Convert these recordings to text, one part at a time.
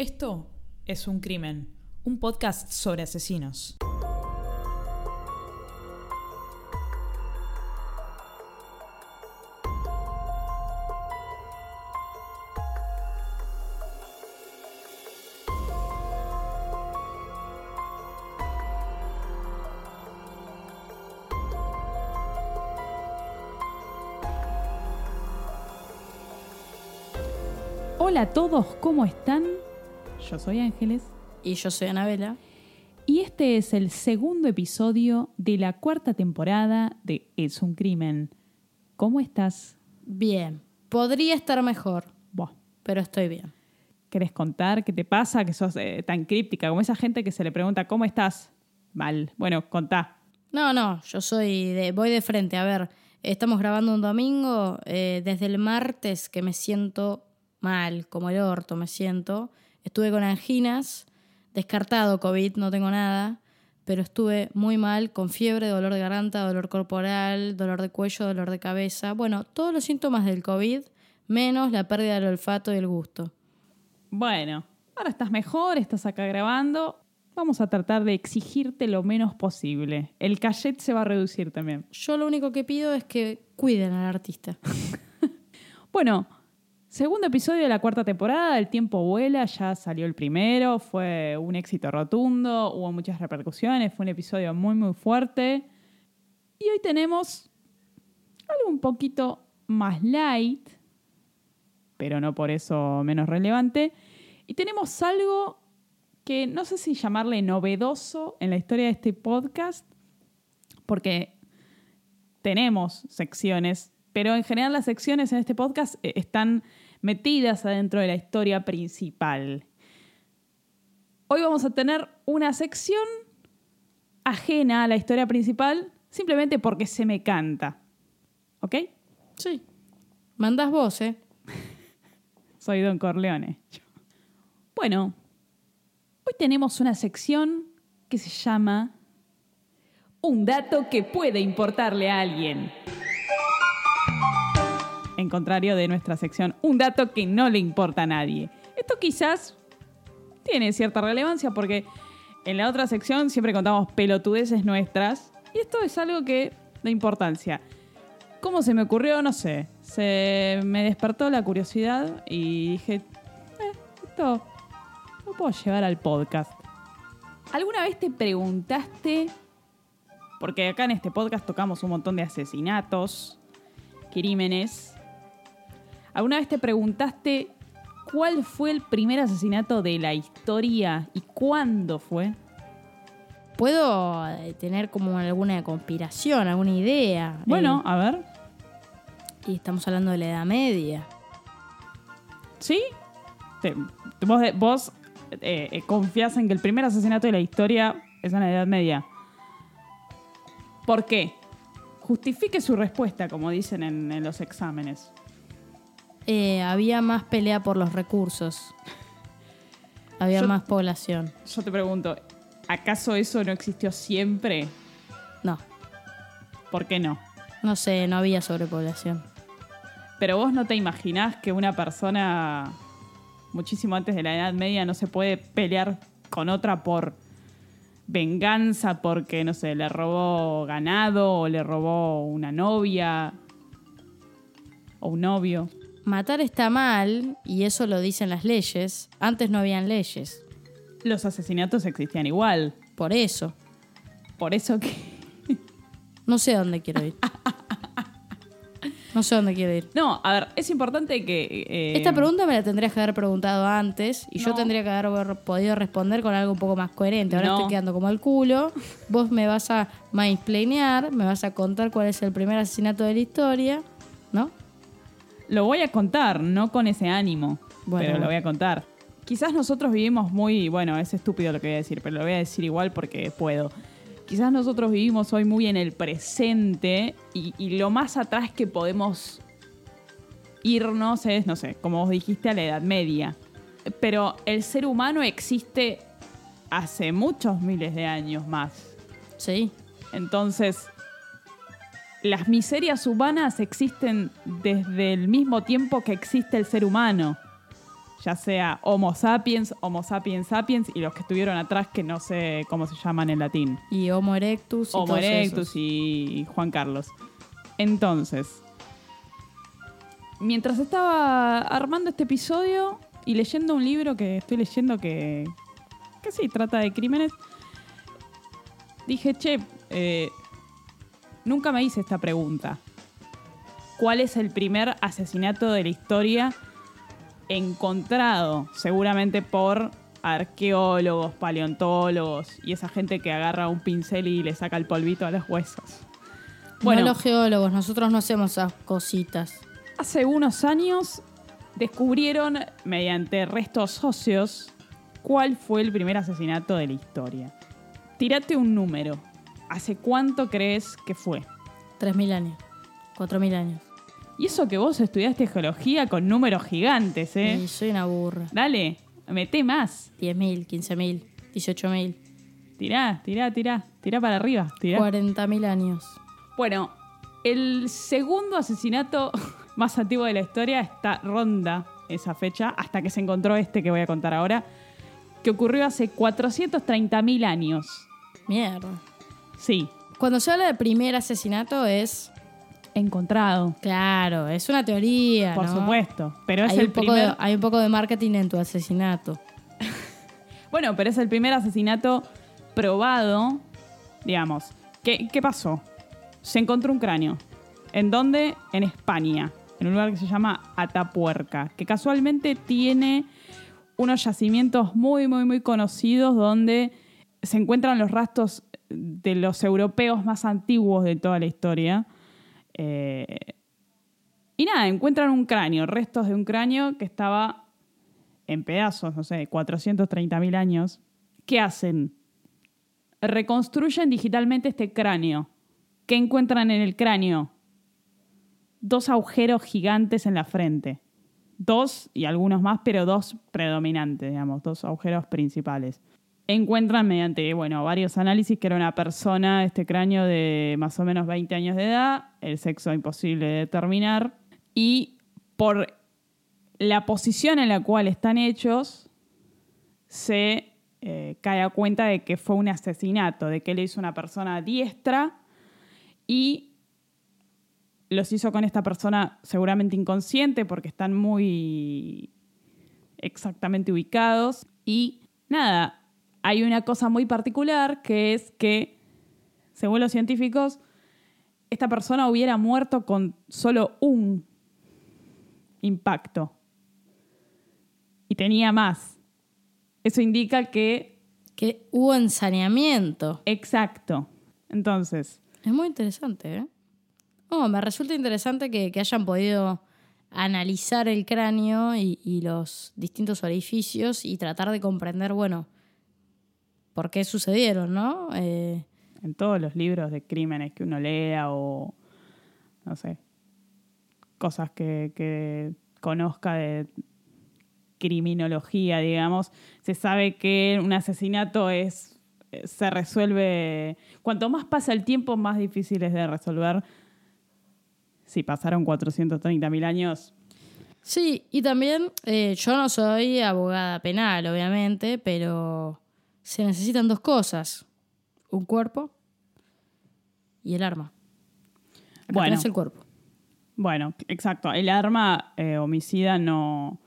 Esto es Un Crimen, un podcast sobre asesinos. Hola a todos, ¿cómo están? Yo soy Ángeles Y yo soy Anabela. y este es el segundo episodio de la cuarta temporada de Es un crimen. ¿Cómo estás? Bien. Podría estar mejor, Buah, pero estoy bien. ¿Querés contar qué te pasa? Que sos eh, tan críptica como esa gente que se le pregunta ¿cómo estás? Mal. Bueno, contá. No, no, yo soy de, voy de frente. A ver, estamos grabando un domingo. eh, desde el martes que me siento mal, como el orto me siento. Estuve con anginas, descartado COVID, no tengo nada, pero estuve muy mal, con fiebre, dolor de garganta, dolor corporal, dolor de cuello, dolor de cabeza. Bueno, todos los síntomas del COVID, menos la pérdida del olfato y el gusto. Bueno, ahora estás mejor, estás acá grabando. Vamos a tratar de exigirte lo menos posible. El cachet se va a reducir también. Yo lo único que pido es que cuiden al artista. Bueno, segundo episodio de la cuarta temporada, El tiempo vuela, ya salió el primero, fue un éxito rotundo, hubo muchas repercusiones, fue un episodio muy muy fuerte. Y hoy tenemos algo un poquito más light, pero no por eso menos relevante. Y tenemos algo que no sé si llamarle novedoso en la historia de este podcast, porque tenemos secciones, pero en general las secciones en este podcast eh, están metidas adentro de la historia principal. Hoy vamos a tener una sección ajena a la historia principal, simplemente porque se me canta. ¿Ok? Sí. Mandás vos, ¿eh? Soy Don Corleone. Bueno, hoy tenemos una sección que se llama Un dato que puede importarle a alguien. En contrario de nuestra sección Un dato que no le importa a nadie. Esto quizás tiene cierta relevancia porque en la otra sección siempre contamos pelotudeces nuestras y esto es algo que da importancia. ¿Cómo se me ocurrió? No sé. Se me despertó la curiosidad y dije, eh, esto lo puedo llevar al podcast. ¿Alguna vez te preguntaste, porque acá en este podcast tocamos un montón de asesinatos, crímenes, ¿alguna vez te preguntaste cuál fue el primer asesinato de la historia y cuándo fue? Puedo eh, tener como alguna conspiración, alguna idea. Bueno, a ver, Eh, y estamos hablando de la Edad Media. ¿sí? Te- vos vos eh, eh, confías en que el primer asesinato de la historia es en la Edad Media. ¿Por qué? Justifique su respuesta, como dicen en, en los exámenes. Eh, había más pelea por los recursos. Había Yo- más población. Yo te pregunto, ¿acaso eso no existió siempre? No, ¿Por qué no? no sé, no había sobrepoblación. Pero vos no te imaginás que una persona muchísimo antes de la Edad Media no se puede pelear con otra por venganza porque, no sé, le robó ganado o le robó una novia o un novio. Matar está mal, y eso lo dicen las leyes. Antes no habían leyes. Los asesinatos existían igual. Por eso. Por eso que... No sé a dónde quiero ir. No sé a dónde quiero ir. No, a ver, es importante que... eh, Esta pregunta me la tendrías que haber preguntado antes y yo No. tendría que haber podido responder con algo un poco más coherente. Ahora No. estoy quedando como el culo. Vos me vas a mansplainear, me vas a contar cuál es el primer asesinato de la historia, ¿no? Lo voy a contar, no con ese ánimo, Bueno. pero lo voy a contar. Quizás nosotros vivimos muy, bueno, es estúpido lo que voy a decir, pero lo voy a decir igual porque puedo. Quizás nosotros vivimos hoy muy en el presente y, y lo más atrás que podemos irnos es, no sé, como vos dijiste, a la Edad Media. Pero el ser humano existe hace muchos miles de años más. Sí. Entonces, las miserias humanas existen desde el mismo tiempo que existe el ser humano. ya sea Homo sapiens, Homo sapiens sapiens y los que estuvieron atrás que no sé cómo se llaman en latín. Y Homo erectus. Y Homo todos erectus esos. y Juan Carlos. Entonces, mientras estaba armando este episodio y leyendo un libro que estoy leyendo que, que sí, trata de crímenes, dije, che, eh, nunca me hice esta pregunta. ¿Cuál es el primer asesinato de la historia encontrado? Seguramente por arqueólogos, paleontólogos y esa gente que agarra un pincel y le saca el polvito a los huesos. No los geólogos, nosotros no hacemos esas cositas. Hace unos años descubrieron, mediante restos óseos, cuál fue el primer asesinato de la historia. Tírate un número. ¿Hace cuánto crees que fue? 3.000 años. 4.000 años. Y eso que vos estudiaste geología con números gigantes, ¿eh? Y soy una burra. Dale, mete más. 10.000, 15.000, 18.000, Tirá, tirá, tirá. Tirá para arriba. Tirá. 40.000 años. Bueno, el segundo asesinato más antiguo de la historia está ronda esa fecha, hasta que se encontró este que voy a contar ahora, que ocurrió hace 430.000 años. Mierda. Sí, Cuando se habla de primer asesinato es... encontrado, Claro, es una teoría, por ¿no? supuesto. Pero es hay, el un poco primer. de, hay un poco de marketing en tu asesinato. Bueno, pero es el primer asesinato probado, digamos. ¿Qué, qué pasó? Se encontró un cráneo. ¿En dónde? En España, en un lugar que se llama Atapuerca, que casualmente tiene unos yacimientos muy, muy, muy conocidos donde se encuentran los rastros de los europeos más antiguos de toda la historia. Eh, y nada, encuentran un cráneo, restos de un cráneo que estaba en pedazos, no sé, 430.000 años. ¿Qué hacen? Reconstruyen digitalmente este cráneo. ¿Qué encuentran en el cráneo? Dos agujeros gigantes en la frente. Dos y algunos más, pero dos predominantes, digamos, dos agujeros principales. Encuentran mediante, bueno, varios análisis que era una persona, este cráneo de más o menos 20 años de edad, el sexo imposible de determinar, y por la posición en la cual están hechos, se eh, cae a cuenta de que fue un asesinato, de que le hizo una persona diestra y los hizo con esta persona seguramente inconsciente porque están muy exactamente ubicados. Y nada, hay una cosa muy particular que es que, según los científicos, esta persona hubiera muerto con solo un impacto. Y tenía más. Eso indica que... Que hubo ensaneamiento. Exacto. Entonces, Es muy interesante, ¿eh? No, me resulta interesante que, que hayan podido analizar el cráneo y, y los distintos orificios y tratar de comprender, bueno, por qué sucedieron, ¿no? Eh, en todos los libros de crímenes que uno lea o, no sé, cosas que, que conozca de criminología, digamos, se sabe que un asesinato es se resuelve, cuanto más pasa el tiempo, más difícil es de resolver. Si pasaron 430.000 años, Sí, y también eh, yo no soy abogada penal, obviamente, pero se necesitan dos cosas. Un cuerpo y el arma. Acá Bueno. tenés el cuerpo. Bueno, exacto. El arma eh, homicida no,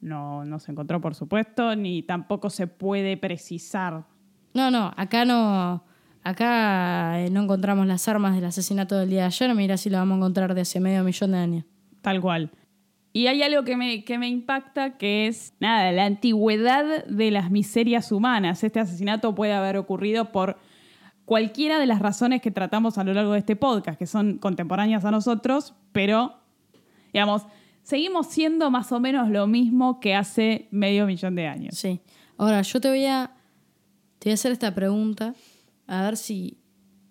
no, no se encontró, por supuesto, ni tampoco se puede precisar. No, no, acá no. Acá eh, no encontramos las armas del asesinato del día de ayer. Mira si lo vamos a encontrar de hace medio millón de años. Tal cual. Y hay algo que me, que me impacta, que es, nada, la antigüedad de las miserias humanas. Este asesinato puede haber ocurrido por cualquiera de las razones que tratamos a lo largo de este podcast, que son contemporáneas a nosotros, pero, digamos, seguimos siendo más o menos lo mismo que hace medio millón de años. Sí. Ahora, yo te voy a. Te voy a hacer esta pregunta. A ver si.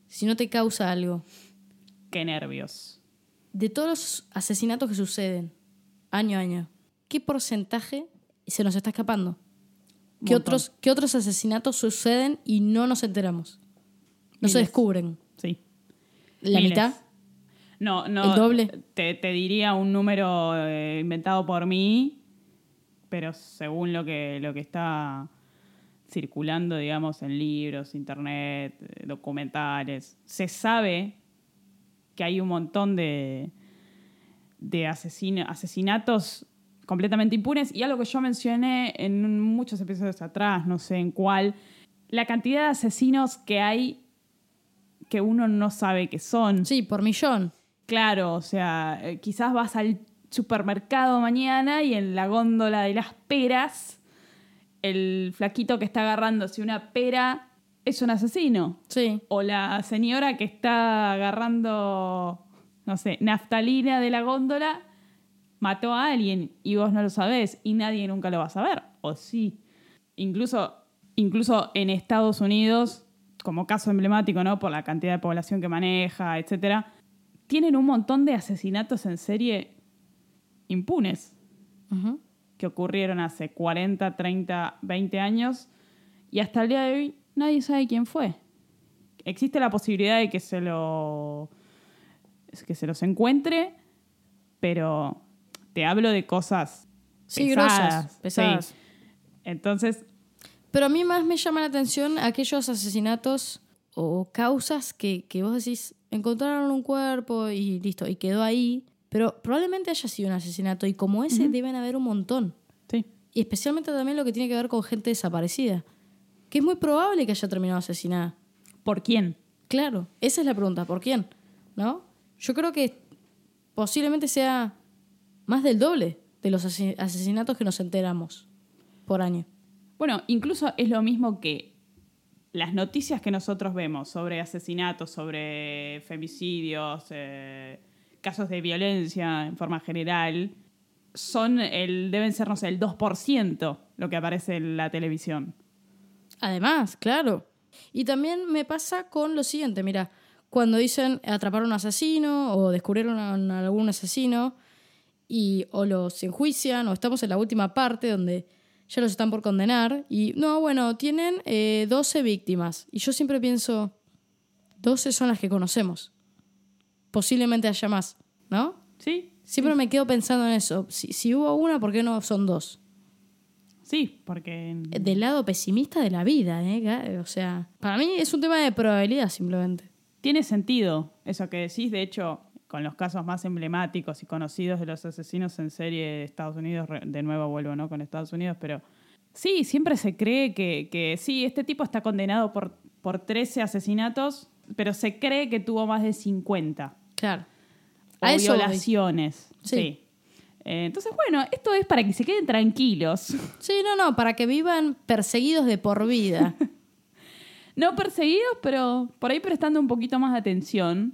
Si no te causa algo. Qué nervios. De todos los asesinatos que suceden año a año, ¿qué porcentaje se nos está escapando? ¿Qué Montón. otros, ¿Qué otros asesinatos suceden y no nos enteramos? No se descubren. Sí. ¿La Miles. mitad? No, no. ¿El doble? Te, te diría un número eh, inventado por mí, pero según lo que, lo que está circulando, digamos, en libros, internet, eh, documentales, se sabe que hay un montón de, de asesino- asesinatos completamente impunes. Y algo que yo mencioné en muchos episodios atrás, no sé en cuál, la cantidad de asesinos que hay que uno no sabe que son. Sí, por millón. Claro, o sea, eh, quizás vas al supermercado mañana y en la góndola de las peras, el flaquito que está agarrándose una pera es un asesino. Sí. O la señora que está agarrando, no sé, naftalina de la góndola, mató a alguien y vos no lo sabés y nadie nunca lo va a saber. O sí. Incluso, incluso en Estados Unidos, como caso emblemático, ¿no? Por la cantidad de población que maneja, etcétera, tienen un montón de asesinatos en serie impunes que ocurrieron hace 40, 30, 20 años y hasta el día de hoy nadie sabe quién fue. Existe la posibilidad de que se lo que se los encuentre, pero te hablo de cosas Sí, pesadas, grosas, pesadas. sí. Entonces, Pero a mí más me llama la atención aquellos asesinatos o causas que, que vos decís, encontraron un cuerpo y listo, y quedó ahí. Pero probablemente haya sido un asesinato y como ese deben haber un montón. sí, Y especialmente también lo que tiene que ver con gente desaparecida. Que es muy probable que haya terminado asesinada. ¿por quién? Claro, esa es la pregunta, ¿por quién? ¿No? Yo creo que posiblemente sea más del doble de los ase- asesinatos que nos enteramos por año. Bueno, incluso es lo mismo que las noticias que nosotros vemos sobre asesinatos, sobre femicidios, eh, casos de violencia en forma general, son el, deben ser, no sé, el 2% lo que aparece en la televisión. Además, claro. Y también me pasa con lo siguiente, mira, cuando dicen atrapar a un asesino o descubrieron a algún asesino y o los enjuician o estamos en la última parte donde ya los están por condenar y no, bueno, tienen eh, 12 víctimas y yo siempre pienso, 12 son las que conocemos. Posiblemente haya más, ¿no? ¿Sí? Siempre me quedo pensando en eso. Si, si hubo una, ¿por qué no son dos? Sí, porque... Del lado pesimista de la vida, ¿eh? O sea, para mí es un tema de probabilidad simplemente. Tiene sentido eso que decís, de hecho, con los casos más emblemáticos y conocidos de los asesinos en serie de Estados Unidos, de nuevo vuelvo ¿no? con Estados Unidos, pero sí, siempre se cree que, que sí, este tipo está condenado por, por 13 asesinatos, pero se cree que tuvo más de 50. Claro. O A eso voy. violaciones. Sí. Sí. Eh, entonces, bueno, esto es para que se queden tranquilos. Sí, no, no, para que vivan perseguidos de por vida. No perseguidos, pero por ahí prestando un poquito más de atención.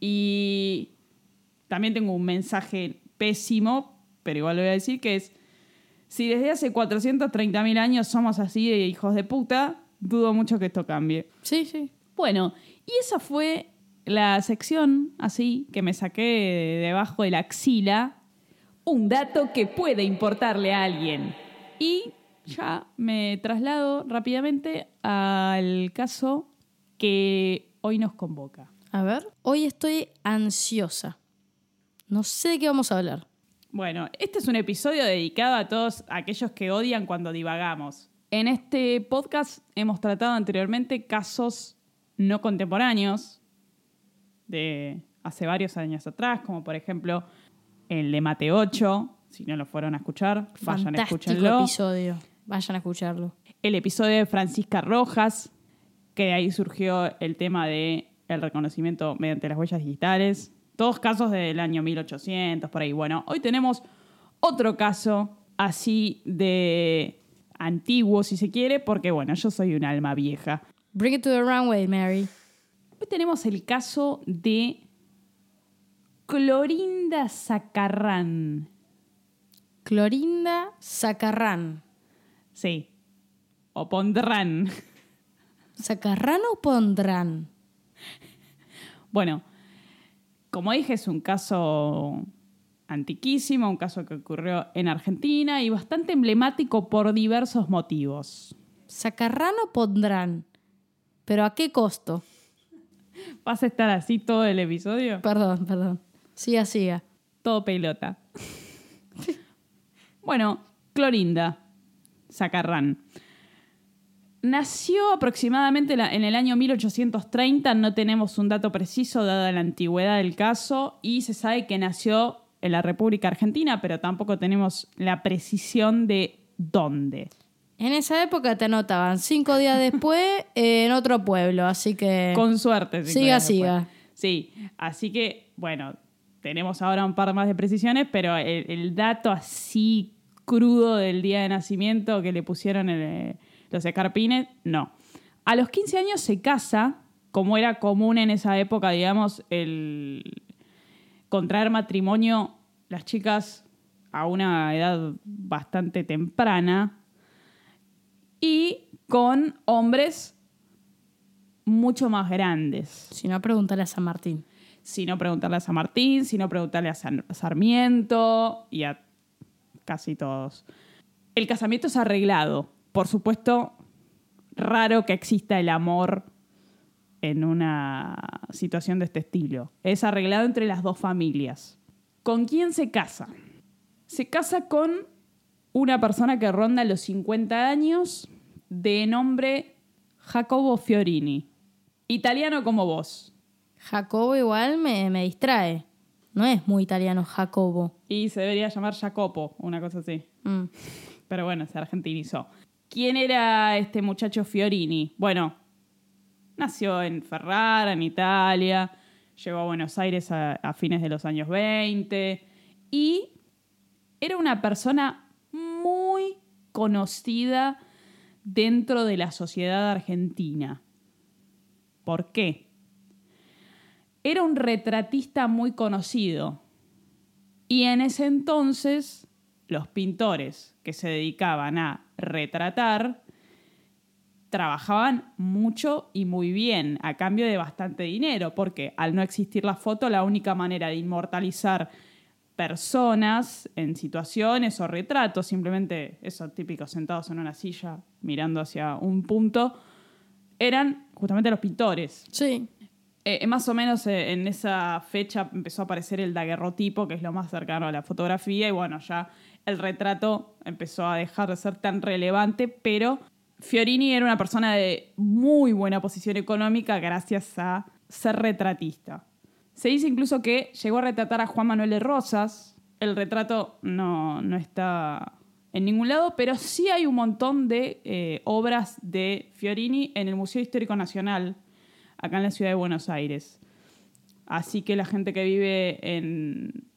Y también tengo un mensaje pésimo, pero igual lo voy a decir, que es, si desde hace 430.000 años somos así de hijos de puta, dudo mucho que esto cambie. Sí, sí. Bueno, y esa fue la sección así que me saqué de debajo de la axila. Un dato que puede importarle a alguien. Y ya me traslado rápidamente al caso que hoy nos convoca. A ver, hoy estoy ansiosa. No sé de qué vamos a hablar. Bueno, este es un episodio dedicado a todos aquellos que odian cuando divagamos. En este podcast hemos tratado anteriormente casos no contemporáneos de hace varios años atrás, como por ejemplo el de Mate 8. Si no lo fueron a escuchar, vayan, Fantástico escúchenlo. episodio. Vayan a escucharlo. El episodio de Francisca Rojas, que de ahí surgió el tema de el reconocimiento mediante las huellas digitales. Todos casos del año 1800, por ahí. Bueno, hoy tenemos otro caso así de antiguo, si se quiere, porque bueno, yo soy un alma vieja. Bring it to the runway, Mary. Hoy tenemos el caso de Clorinda Zacarrán. Clorinda Zacarrán. Sí. O Pondrán. ¿Zacarrán o pondrán? Bueno, como dije, es un caso antiquísimo, un caso que ocurrió en Argentina y bastante emblemático por diversos motivos. ¿Zacarrán o pondrán? ¿Pero a qué costo? ¿Vas a estar así todo el episodio? Perdón, perdón. Siga, siga. Todo pelota. bueno, Clorinda Zacarrán. Nació aproximadamente en el año 1830, no tenemos un dato preciso dada la antigüedad del caso, y se sabe que nació en la República Argentina, pero tampoco tenemos la precisión de dónde. En esa época te anotaban cinco días después eh, en otro pueblo, así que Con suerte. siga, siga. Sí, así que, bueno, tenemos ahora un par más de precisiones, pero el, el dato así crudo del día de nacimiento que le pusieron el- los escarpines, no. A los 15 años se casa, como era común en esa época, digamos, el contraer matrimonio, las chicas a una edad bastante temprana, y con hombres mucho más grandes. Si no, pregúntale a San Martín. Si no preguntarle a San Martín, si no preguntarle a San- Sarmiento y a casi todos. El casamiento es arreglado. Por supuesto, raro que exista el amor en una situación de este estilo. Es arreglado entre las dos familias. ¿Con quién se casa? Se casa con una persona que ronda los 50 años de nombre Jacobo Fiorini. Italiano como vos. Jacobo igual me, me distrae. No es muy italiano Jacobo. Y se debería llamar Jacopo, una cosa así. Mm. Pero bueno, se argentinizó. ¿Quién era este muchacho Fiorini? Bueno, nació en Ferrara, en Italia, llegó a Buenos Aires a, fines de los años 20 y era una persona muy conocida dentro de la sociedad argentina. ¿Por qué? Era un retratista muy conocido. Y en ese entonces, los pintores que se dedicaban a retratar trabajaban mucho y muy bien, a cambio de bastante dinero, porque al no existir la foto, la única manera de inmortalizar personas en situaciones o retratos, simplemente esos típicos sentados en una silla mirando hacia un punto, eran justamente los pintores. Sí. Eh, más o menos eh, en esa fecha empezó a aparecer el daguerrotipo, que es lo más cercano a la fotografía, y bueno, ya el retrato empezó a dejar de ser tan relevante, pero Fiorini era una persona de muy buena posición económica gracias a ser retratista. Se dice incluso que llegó a retratar a Juan Manuel de Rosas. El retrato no, no está en ningún lado, pero sí hay un montón de eh, obras de Fiorini en el Museo Histórico Nacional, acá en la ciudad de Buenos Aires. Así que la gente que vive en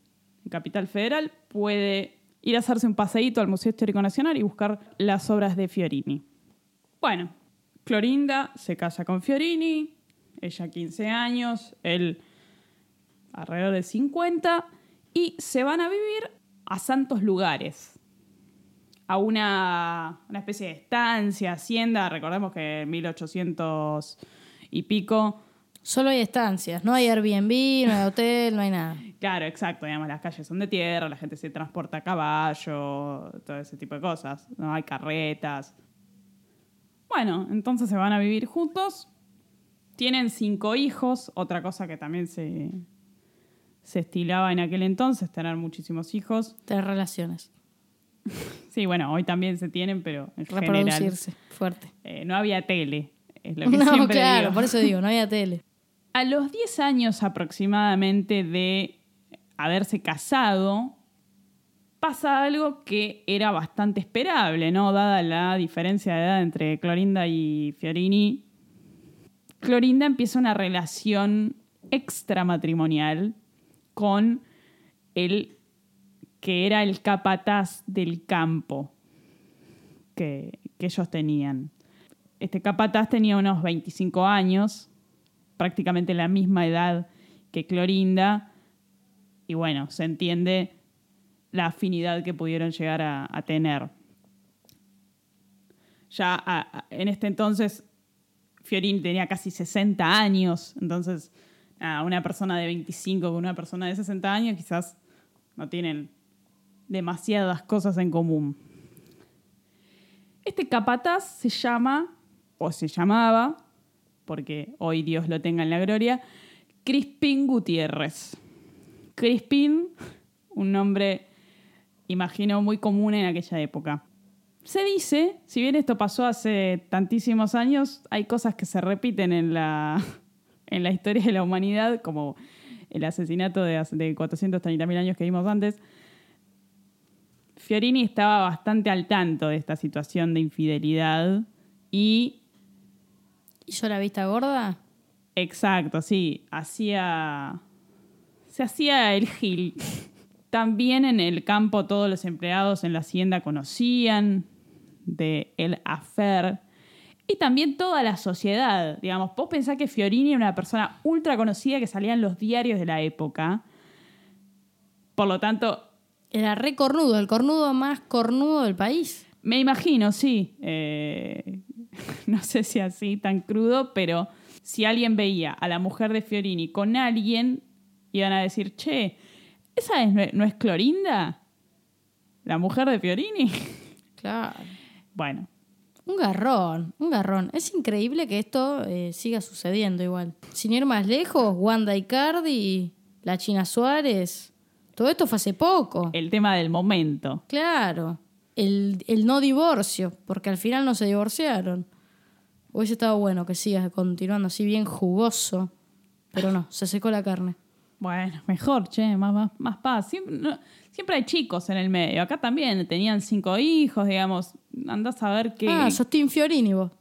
Capital Federal puede ir a hacerse un paseíto al Museo Histórico Nacional y buscar las obras de Fiorini. Bueno, Clorinda se casa con Fiorini, ella 15 años, él alrededor de 50, y se van a vivir a santos lugares, a una, una especie de estancia, hacienda, recordemos que en 1800 y pico, Solo hay estancias. No hay Airbnb, no hay hotel, no hay nada. claro, exacto, digamos, las calles son de tierra, la gente se transporta a caballo, todo ese tipo de cosas, no hay carretas. Bueno, entonces se van a vivir juntos, tienen cinco hijos, otra cosa que también se, se estilaba en aquel entonces, tener muchísimos hijos. Tener relaciones. Sí, bueno, hoy también se tienen, pero en general Reproducirse. Fuerte. eh, no había tele, es lo que No, siempre claro, digo. por eso digo, no había tele. A los 10 años aproximadamente de haberse casado, pasa algo que era bastante esperable, ¿no? Dada la diferencia de edad entre Clorinda y Fiorini. Clorinda empieza una relación extramatrimonial con el que era el capataz del campo que, que ellos tenían. Este capataz tenía unos 25 años, prácticamente la misma edad que Clorinda, y bueno, se entiende la afinidad que pudieron llegar a, tener. Ya en este entonces, Fiorini tenía casi 60 años, entonces una persona de 25 con una persona de 60 años quizás no tienen demasiadas cosas en común. Este capataz se llama, o se llamaba, porque hoy Dios lo tenga en la gloria, Crispín Gutiérrez. Crispín, un nombre imagino, muy común en aquella época. Se dice, si bien esto pasó hace tantísimos años, hay cosas que se repiten en la, en la historia de la humanidad, como el asesinato de, de 430.000 años que vimos antes. Fiorini estaba bastante al tanto de esta situación de infidelidad y ¿Hizo la vista gorda? Exacto, sí. Hacía. Se hacía el gil. También en el campo todos los empleados en la hacienda conocían de el affair. Y también toda la sociedad. Digamos, vos pensás que Fiorini era una persona ultra conocida que salía en los diarios de la época. Por lo tanto, Era re cornudo, el cornudo más cornudo del país. Me imagino, sí. Eh, no sé si así tan crudo, pero si alguien veía a la mujer de Fiorini con alguien, iban a decir, che, ¿esa es, no, es- no es Clorinda? ¿La mujer de Fiorini? Claro. bueno, Un garrón, un garrón. Es increíble que esto eh, siga sucediendo igual. Sin ir más lejos, Wanda Icardi, la China Suárez, todo esto fue hace poco. el tema del momento. Claro. El, el no divorcio, porque al final no se divorciaron. Hubiese estado bueno que siga continuando así bien jugoso. Pero no, se secó la carne. Bueno, mejor, che, más, más, más paz. Siempre, no- siempre hay chicos en el medio. Acá también tenían cinco hijos, digamos. Andás a ver qué... Ah, sos Team Fiorini vos.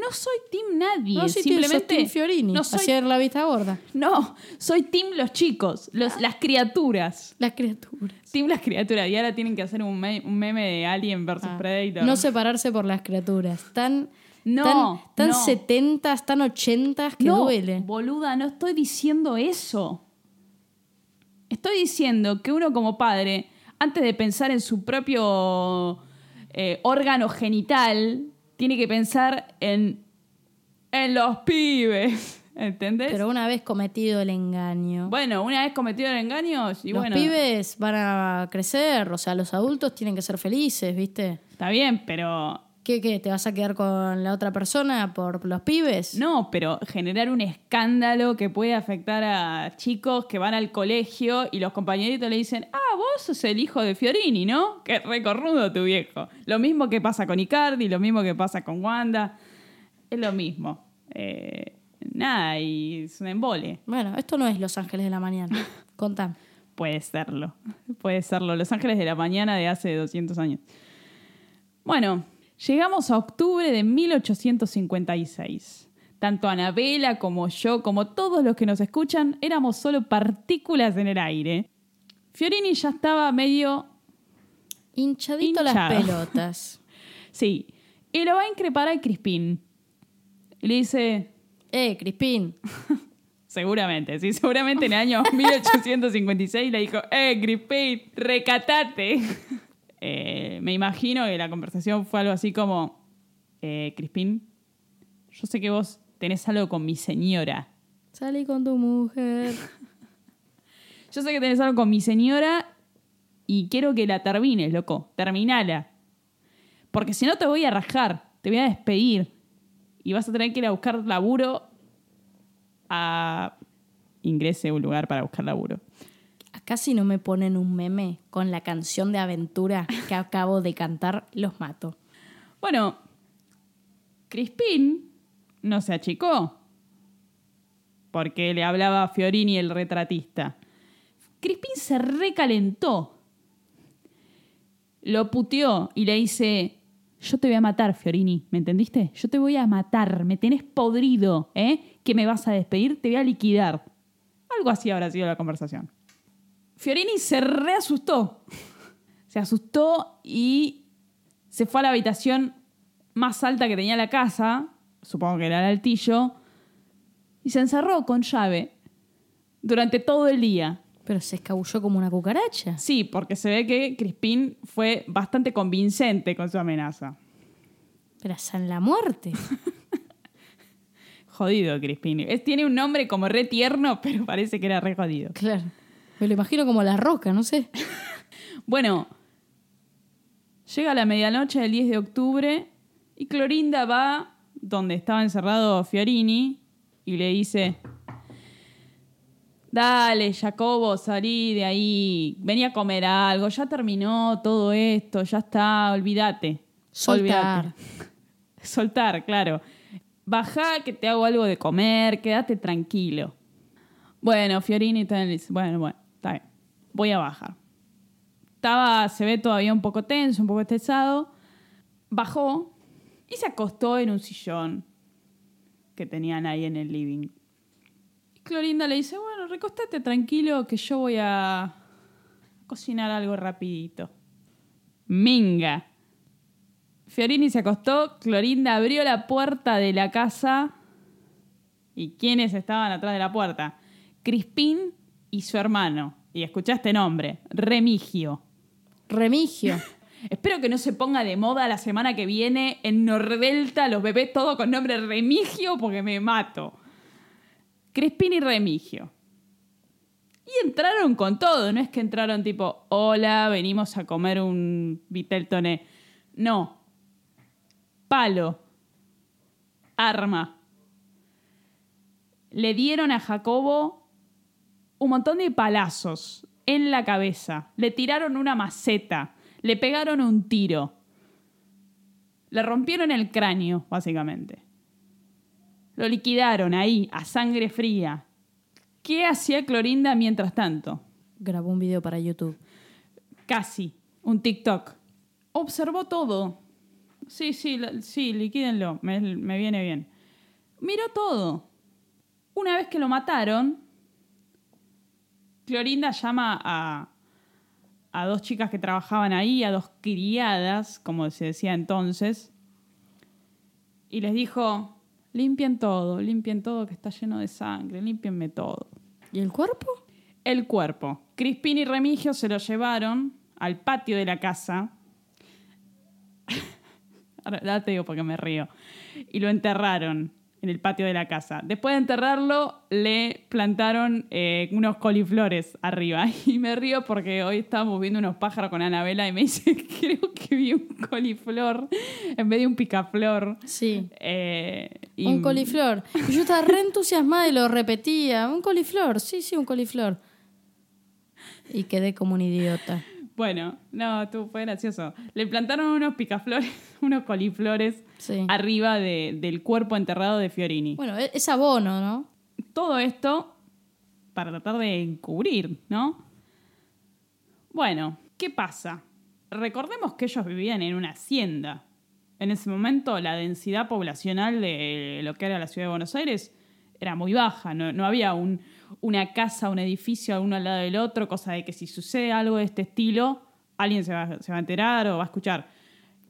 No soy team nadie. No, sí, simplemente Team Fiorini. No soy Hacer la vista gorda. No, soy team los chicos, los, las criaturas. Las criaturas. Team las criaturas. Y ahora tienen que hacer un, me- un meme de Alien versus Ah, Predator. No separarse por las criaturas. Tan, No, tan, tan no. 70, tan 80 que no, duele. boluda, no estoy diciendo eso. Estoy diciendo que uno como padre, antes de pensar en su propio eh, órgano genital, tiene que pensar en, en los pibes. ¿Entendés? Pero una vez cometido el engaño. bueno, una vez cometido el engaño, y los bueno, pibes van a crecer, o sea, los adultos tienen que ser felices, ¿viste? está bien, pero ¿Qué, qué? ¿Te vas a quedar con la otra persona por los pibes? No, pero generar un escándalo que puede afectar a chicos que van al colegio y los compañeritos le dicen, ah, vos sos el hijo de Fiorini, ¿no? Qué recorrudo tu viejo. Lo mismo que pasa con Icardi, lo mismo que pasa con Wanda. Es lo mismo. Eh, nada, y es un embole. Bueno, esto no es Los Ángeles de la Mañana. Contame. Puede serlo. Puede serlo. Los Ángeles de la Mañana de hace 200 años. Bueno, llegamos a octubre de 1856. Tanto Anabela como yo, como todos los que nos escuchan, éramos solo partículas en el aire. Fiorini ya estaba medio... Hinchadito las Hinchado. pelotas. Sí. Y lo va a increpar a Crispín. Y le dice, Eh, Crispín. seguramente, sí, seguramente en el año 1856 le dijo, eh, Crispín, recatate. Eh, me imagino que la conversación fue algo así como, eh, Crispín, yo sé que vos tenés algo con mi señora. Salí con tu mujer. Yo sé que tenés algo con mi señora y quiero que la termines, loco. Terminala. Porque si no te voy a rajar, te voy a despedir. Y vas a tener que ir a buscar laburo a... Ingrese a un lugar para buscar laburo. Acá si no me ponen un meme con la canción de aventura que acabo de cantar, los mato. Bueno, Crispín no se achicó. Porque le hablaba a Fiorini el retratista. Crispín se recalentó. Lo puteó y le dice, yo te voy a matar, Fiorini, ¿me entendiste? Yo te voy a matar, me tenés podrido, ¿eh? Que me vas a despedir, te voy a liquidar. Algo así habrá sido la conversación. Fiorini se reasustó. Se asustó y se fue a la habitación más alta que tenía la casa, supongo que era el altillo, y se encerró con llave durante todo el día. Pero se escabulló como una cucaracha. Sí, porque se ve que Crispín fue bastante convincente con su amenaza. Pero hasta en la muerte. Jodido Crispín. Es- tiene un nombre como re tierno, pero parece que era re jodido. Claro. Me lo imagino como la roca, no sé. Bueno, llega la medianoche del 10 de octubre y Clorinda va donde estaba encerrado Fiorini y le dice, Dale, Jacobo, salí de ahí, vení a comer algo, ya terminó todo esto, ya está, olvídate. Soltar. Soltar, claro. Bajá que te hago algo de comer, quédate tranquilo. Bueno, Fiorini también dice, bueno, bueno, voy a bajar. Estaba, se ve todavía un poco tenso, un poco estresado. Bajó y se acostó en un sillón que tenían ahí en el living. Y Clorinda le dice, bueno, recostate tranquilo que yo voy a cocinar algo rapidito. Minga. Fiorini se acostó, Clorinda abrió la puerta de la casa. ¿Y quiénes estaban atrás de la puerta? Crispín y su hermano. Y escuchá este nombre, Remigio. Remigio. Espero que no se ponga de moda la semana que viene en Nordelta los bebés todo con nombre Remigio porque me mato. Crispín y Remigio. Y entraron con todo, no es que entraron tipo, hola, venimos a comer un vitel toné. No. Palo. Arma. Le dieron a Jacobo un montón de palazos en la cabeza. Le tiraron una maceta. Le pegaron un tiro. Le rompieron el cráneo, básicamente. Lo liquidaron ahí, a sangre fría. ¿Qué hacía Clorinda mientras tanto? Grabó un video para YouTube. Casi. Un TikTok. Observó todo. Sí, sí, sí, liquídenlo. Me, me viene bien. Miró todo. Una vez que lo mataron, Clorinda llama a, a dos chicas que trabajaban ahí, a dos criadas, como se decía entonces, y les dijo, limpien todo, limpien todo que está lleno de sangre, limpienme todo. ¿Y el cuerpo? El cuerpo. Crispín y Remigio se lo llevaron al patio de la casa. Ahora te digo porque me río. Y lo enterraron en el patio de la casa. Después de enterrarlo, le plantaron eh, unos coliflores arriba. Y me río porque hoy estábamos viendo unos pájaros con Anabela y me dice, creo que vi un coliflor en vez de un picaflor. Sí. Eh, y- Un coliflor. Y yo estaba re entusiasmada y lo repetía. Un coliflor, sí, sí, un coliflor. Y quedé como un idiota. Bueno, no, tú fue gracioso. Le plantaron unos picaflores, unos coliflores Sí. arriba de- del cuerpo enterrado de Fiorini. Bueno, e- es abono, ¿no? Todo esto para tratar de encubrir, ¿no? Bueno, ¿qué pasa? Recordemos que ellos vivían en una hacienda. En ese momento la densidad poblacional de lo que era la ciudad de Buenos Aires era muy baja, no, no había un- una casa, un edificio uno al lado del otro, cosa de que si sucede algo de este estilo, alguien se va, se va a enterar o va a escuchar.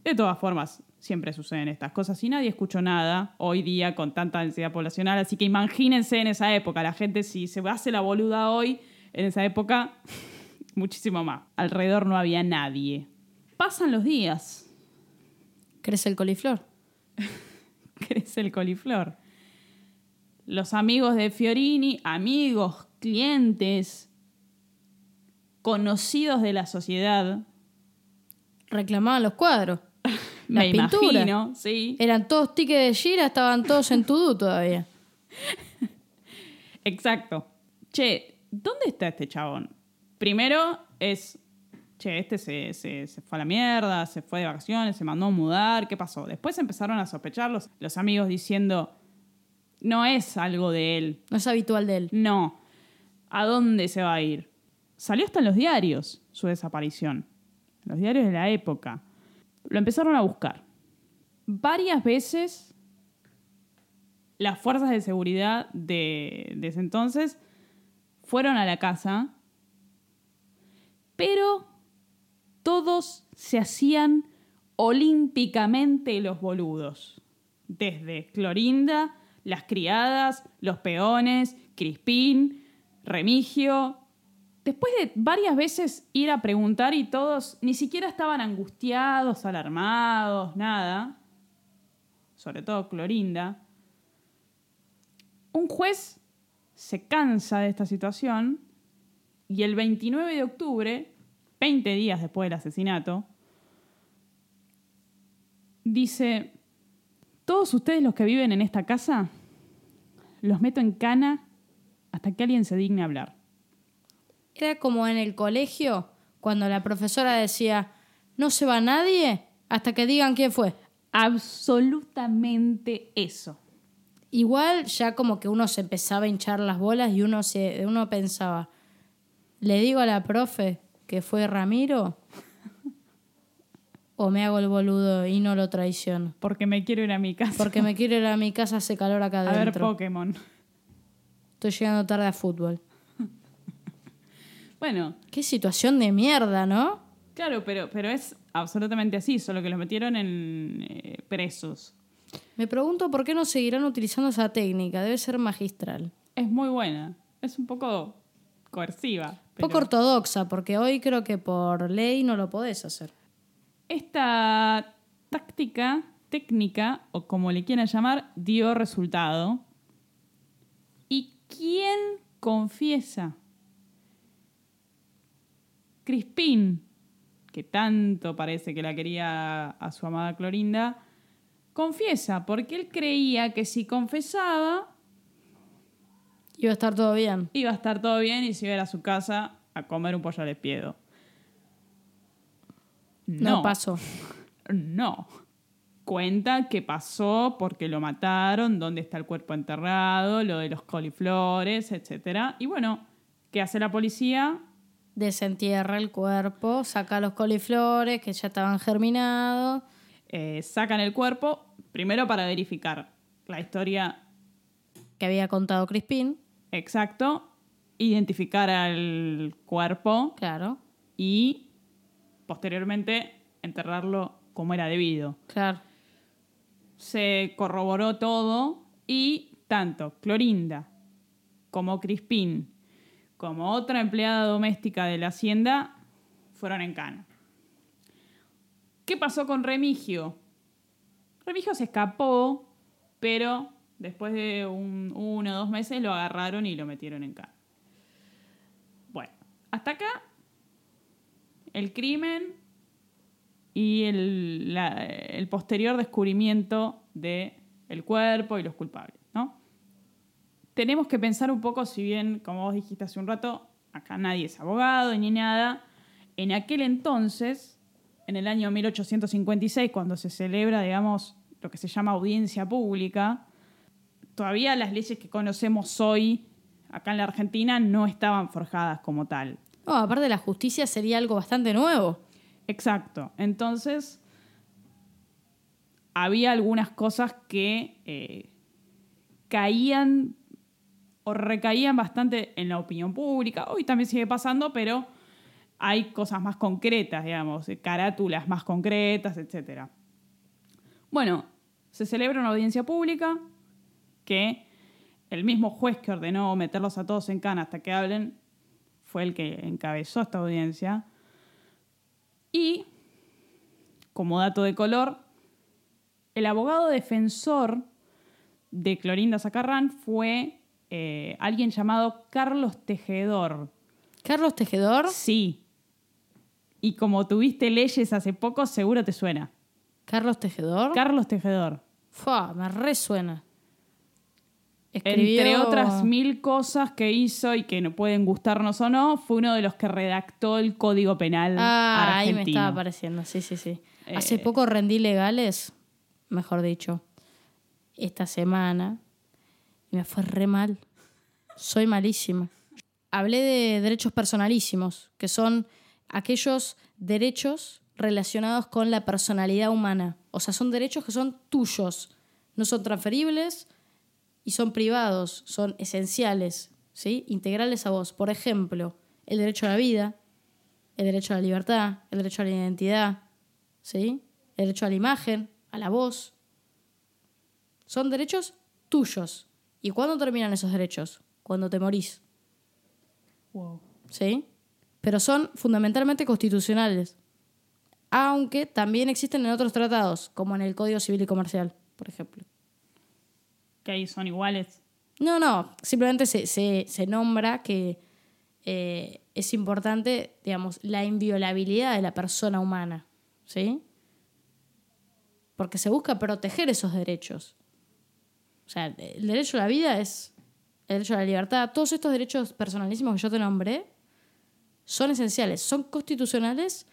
De todas formas, siempre suceden estas cosas y nadie escuchó nada hoy día con tanta densidad poblacional, así que imagínense en esa época, la gente si se hace la boluda hoy, en esa época, muchísimo más. Alrededor no había nadie. Pasan los días, ¿Crece el coliflor? crece el coliflor. Los amigos de Fiorini, amigos, clientes, conocidos de la sociedad, Reclamaban los cuadros. Las me pinturas. imagino, sí. Eran todos tickets de gira, estaban todos en Tudú todavía. Exacto. Che, ¿dónde está este chabón? Primero es, che, este se, se- se fue a la mierda, se fue de vacaciones, se mandó a mudar, ¿qué pasó? Después empezaron a sospechar los, los amigos diciendo, no es algo de él, No es habitual de él. no. ¿A dónde se va a ir? Salió hasta en los diarios su desaparición, en los diarios de la época. Lo empezaron a buscar. Varias veces las fuerzas de seguridad de, de ese entonces fueron a la casa, pero todos se hacían olímpicamente los boludos. Desde Clorinda, las criadas, los peones, Crispín, Remigio. Después de varias veces ir a preguntar y todos ni siquiera estaban angustiados, alarmados, nada. Sobre todo Clorinda. Un juez se cansa de esta situación y el 29 de octubre, 20 días después del asesinato, dice, todos ustedes los que viven en esta casa, los meto en cana hasta que alguien se digne a hablar. Era como en el colegio, cuando la profesora decía, no se va nadie hasta que digan quién fue. Absolutamente eso. Igual ya como que uno se empezaba a hinchar las bolas y uno, se, uno pensaba, ¿le digo a la profe que fue Ramiro? ¿O me hago el boludo y no lo traiciono? Porque me quiero ir a mi casa. Porque me quiero ir a mi casa, hace calor acá a ver adentro. Pokémon. Estoy llegando tarde a fútbol. Bueno, Qué situación de mierda, ¿no? claro, pero, pero es absolutamente así, solo que los metieron en eh, presos. Me pregunto por qué no seguirán utilizando esa técnica. Debe ser magistral. Es muy buena. Es un poco coerciva. pero- Poco ortodoxa, porque hoy creo que por ley no lo podés hacer. Esta táctica, técnica, o como le quieran llamar, dio resultado. ¿Y quién confiesa? Crispín, que tanto parece que la quería a su amada Clorinda, confiesa, porque él creía que si confesaba Iba a estar todo bien. iba a estar todo bien y se iba a ir a su casa a comer un pollo al espiedo. No, pasó. No. Cuenta que pasó porque lo mataron, dónde está el cuerpo enterrado, lo de los coliflores, etc. Y bueno, ¿qué hace la policía? Desentierra el cuerpo, saca los coliflores que ya estaban germinados. Eh, sacan el cuerpo, primero para verificar la historia que había contado Crispín, exacto, identificar al cuerpo claro, y posteriormente enterrarlo como era debido. claro. se corroboró todo y tanto Clorinda como Crispín como otra empleada doméstica de la hacienda fueron en cana. ¿Qué pasó con Remigio? Remigio se escapó, pero después de un, uno o dos meses lo agarraron y lo metieron en cana. Bueno, hasta acá el crimen y el, posterior descubrimiento del el cuerpo y los culpables, ¿no? Tenemos que pensar un poco, si bien, como vos dijiste hace un rato, acá nadie es abogado ni nada, en aquel entonces, en el año 1856, cuando se celebra, digamos, lo que se llama audiencia pública, todavía las leyes que conocemos hoy acá en la Argentina no estaban forjadas como tal. No, aparte la justicia sería algo bastante nuevo. Exacto. Entonces, había algunas cosas que eh, caían o recaían bastante en la opinión pública. Hoy también sigue pasando, pero hay cosas más concretas, digamos, eh, carátulas más concretas, etc. Bueno, se celebra una audiencia pública que el mismo juez que ordenó meterlos a todos en cana hasta que hablen fue el que encabezó esta audiencia. Y, como dato de color, el abogado defensor de Clorinda Zacarrán fue eh, alguien llamado Carlos Tejedor. Carlos Tejedor, Sí. Y como tuviste leyes hace poco, seguro te suena. Carlos Tejedor, Carlos Tejedor. Fua, me resuena. Entre otras mil cosas que hizo y que no pueden gustarnos o no, fue uno de los que redactó el Código Penal Ah, ahí argentino. me estaba apareciendo, sí, sí, sí. Hace Eh. poco rendí legales, mejor dicho, esta semana, y me fue re mal. Soy malísima. Hablé de derechos personalísimos, que son aquellos derechos relacionados con la personalidad humana. O sea, son derechos que son tuyos, no son transferibles y son privados, son esenciales, ¿sí? integrales a vos. Por ejemplo, el derecho a la vida, el derecho a la libertad, el derecho a la identidad, ¿sí? el derecho a la imagen, a la voz. Son derechos tuyos. ¿Y cuándo terminan esos derechos? Cuando te morís. Wow. ¿sí? Pero son fundamentalmente constitucionales. Aunque también existen en otros tratados, como en el Código Civil y Comercial, por ejemplo. Que ahí son iguales. No, no, simplemente se, se- se nombra que eh, es importante, digamos, la inviolabilidad de la persona humana, ¿sí? Porque se busca proteger esos derechos. O sea, el derecho a la vida es el derecho a la libertad, todos estos derechos personalísimos que yo te nombré son esenciales, son constitucionales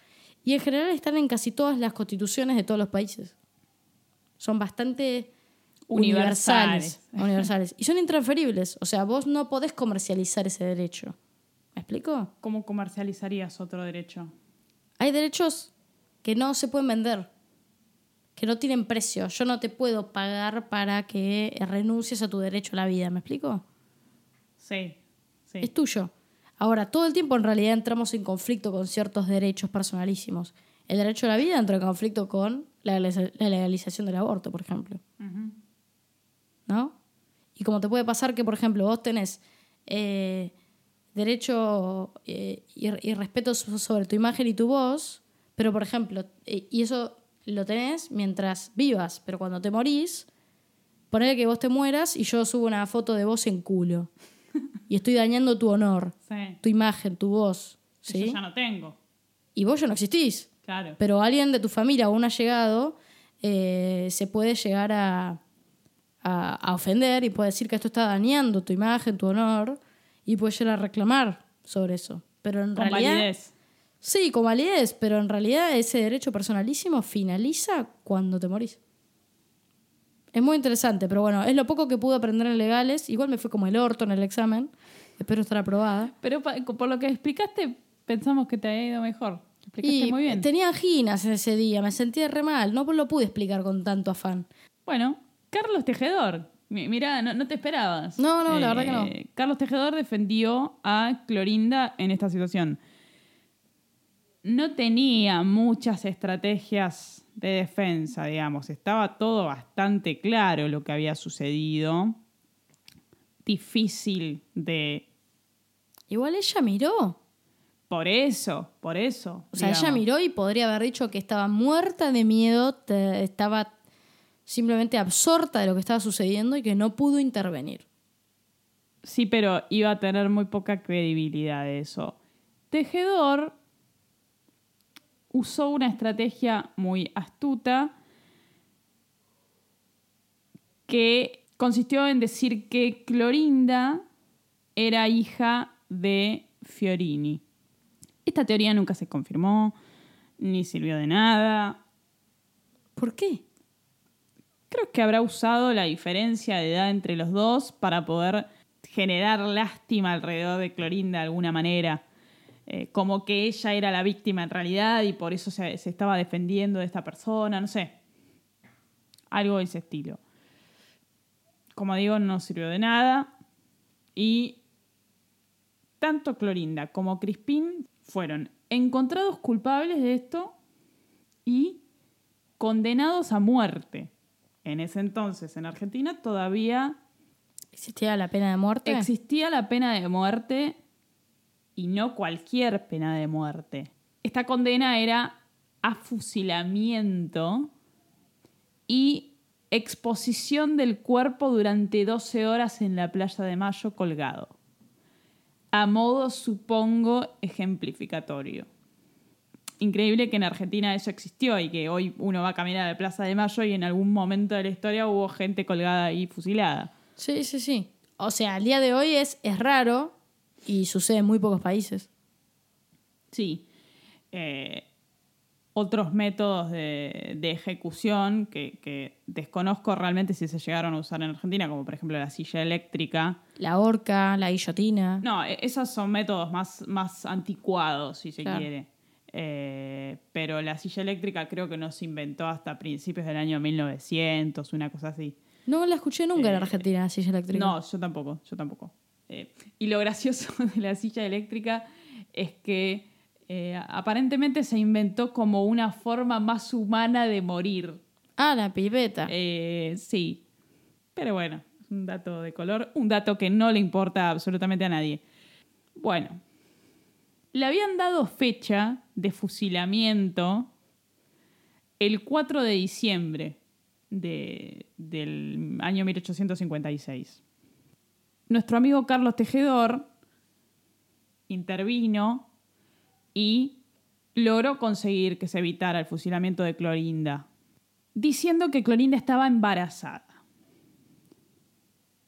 y en general están en casi todas las constituciones de todos los países. Son bastante Universales. universales. Y son intransferibles. O sea, vos no podés comercializar ese derecho. ¿Me explico? ¿Cómo comercializarías otro derecho? Hay derechos que no se pueden vender, que no tienen precio. Yo no te puedo pagar para que renuncies a tu derecho a la vida. ¿Me explico? Sí, sí. Es tuyo. Ahora, todo el tiempo en realidad entramos en conflicto con ciertos derechos personalísimos. El derecho a la vida entra en conflicto con la legalización del aborto, por ejemplo. ¿No? Y como te puede pasar que, por ejemplo, vos tenés eh, derecho eh, y, y respeto so- sobre tu imagen y tu voz, pero, por ejemplo, eh, y eso lo tenés mientras vivas, pero cuando te morís, ponele que vos te mueras y yo subo una foto de vos en culo. Y estoy dañando tu honor, Sí. tu imagen, tu voz. ¿sí? Yo ya no tengo. Y vos ya no existís. Claro. Pero alguien de tu familia o un allegado eh, se puede llegar a, a, a ofender y puede decir que esto está dañando tu imagen, tu honor, y puede llegar a reclamar sobre eso. Pero en Con realidad. validez. Sí, con validez, pero en realidad ese derecho personalísimo finaliza cuando te morís. Es muy interesante, pero bueno, es lo poco que pude aprender en legales. Igual me fue como el orto en el examen. Espero estar aprobada. Pero por lo que explicaste, pensamos que te ha ido mejor. Explicaste Y muy bien. tenía anginas ese día, me sentía re mal. No lo pude explicar con tanto afán. Bueno, Carlos Tejedor. Mi- Mirá, no, no te esperabas. Eh, No, no, la verdad que no. Carlos Tejedor defendió a Clorinda en esta situación. No tenía muchas estrategias de defensa, digamos. Estaba todo bastante claro lo que había sucedido. Difícil de... Igual ella miró. Por eso, por eso. O sea, ella miró y podría haber dicho que estaba muerta de miedo, te- estaba simplemente absorta de lo que estaba sucediendo y que no pudo intervenir. Sí, pero iba a tener muy poca credibilidad de eso. Tejedor usó una estrategia muy astuta que consistió en decir que Clorinda era hija de Fiorini. Esta teoría nunca se confirmó, ni sirvió de nada. ¿Por qué? Creo que habrá usado la diferencia de edad entre los dos para poder generar lástima alrededor de Clorinda de alguna manera. Eh, como que ella era la víctima en realidad y por eso se, se estaba defendiendo de esta persona, no sé. Algo de ese estilo. Como digo, no sirvió de nada. Y tanto Clorinda como Crispín fueron encontrados culpables de esto y condenados a muerte. En ese entonces, en Argentina, todavía ¿Existía la pena de muerte? existía la pena de muerte y no cualquier pena de muerte. Esta condena era a fusilamiento y exposición del cuerpo durante 12 horas en la playa de Mayo colgado. A modo, supongo, ejemplificatorio. Increíble que en Argentina eso existió y que hoy uno va a caminar a la Plaza de Mayo y en algún momento de la historia hubo gente colgada y fusilada. Sí, sí, sí. O sea, al día de hoy es, es raro y sucede en muy pocos países. Sí. Eh, otros métodos de, de ejecución que, que desconozco realmente si se llegaron a usar en Argentina, como por ejemplo la silla eléctrica. La horca, la guillotina. No, e- esos son métodos más, más anticuados, si se Claro. quiere. Eh, pero la silla eléctrica creo que no se inventó hasta principios del año 1900, una cosa así. No la escuché nunca en Eh, Argentina, la silla eléctrica. No, yo tampoco, yo tampoco. Eh, y lo gracioso de la silla eléctrica es que aparentemente se inventó como una forma más humana de morir. Ah, la pipeta. Eh, sí, pero bueno, un dato de color, un dato que no le importa absolutamente a nadie. Bueno, le habían dado fecha de fusilamiento el 4 de diciembre de- del año 1856. Nuestro amigo Carlos Tejedor intervino y logró conseguir que se evitara el fusilamiento de Clorinda, diciendo que Clorinda estaba embarazada.